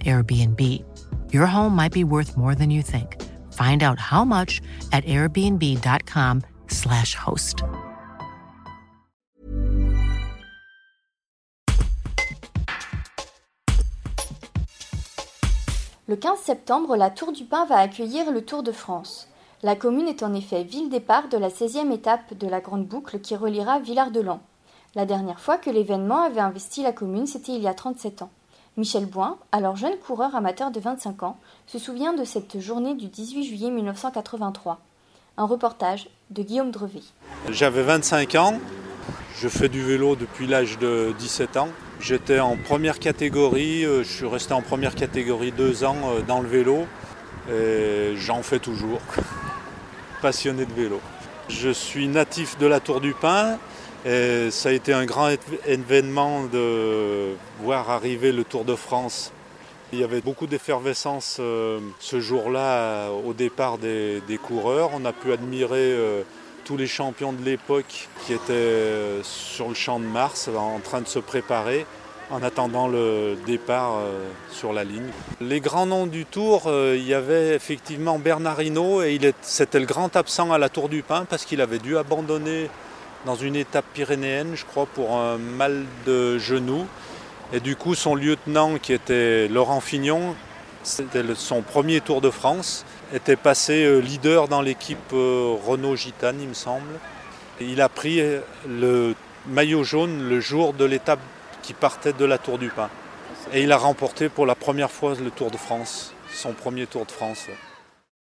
Airbnb. Your home might be worth more than you think. Find out how much at airbnb.com/slash host. Le 15 septembre, la Tour du Pin va accueillir le Tour de France. La commune est en effet ville départ de la 16e étape de la Grande Boucle qui reliera Villard-de-Lans. La dernière fois que l'événement avait investi la commune, c'était il y a 37 ans. Michel Boin, alors jeune coureur amateur de 25 ans, se souvient de cette journée du 18 juillet 1983. Un reportage de Guillaume Drevet. J'avais 25 ans, je fais du vélo depuis l'âge de 17 ans. J'étais en première catégorie, euh, je suis resté en première catégorie deux ans euh, dans le vélo et j'en fais toujours. Passionné de vélo. Je suis natif de la Tour du Pin, et ça a été un grand événement de voir arriver le Tour de France. Il y avait beaucoup d'effervescence euh, ce jour-là au départ des, coureurs. On a pu admirer euh, tous les champions de l'époque qui étaient euh, sur le champ de Mars en train de se préparer en attendant le départ sur la ligne. Les grands noms du Tour, il y avait effectivement Bernard Hinault et c'était le grand absent à la Tour du Pin parce qu'il avait dû abandonner dans une étape pyrénéenne, je crois, pour un mal de genou. Et du coup, son lieutenant, qui était Laurent Fignon, c'était son premier Tour de France, était passé euh, leader dans l'équipe euh, Renault Gitane, il me semble. il a pris euh, le maillot jaune le jour de l'étape qui partait de la Tour du Pin. Et il a remporté pour la première fois le Tour de France, son premier Tour de France.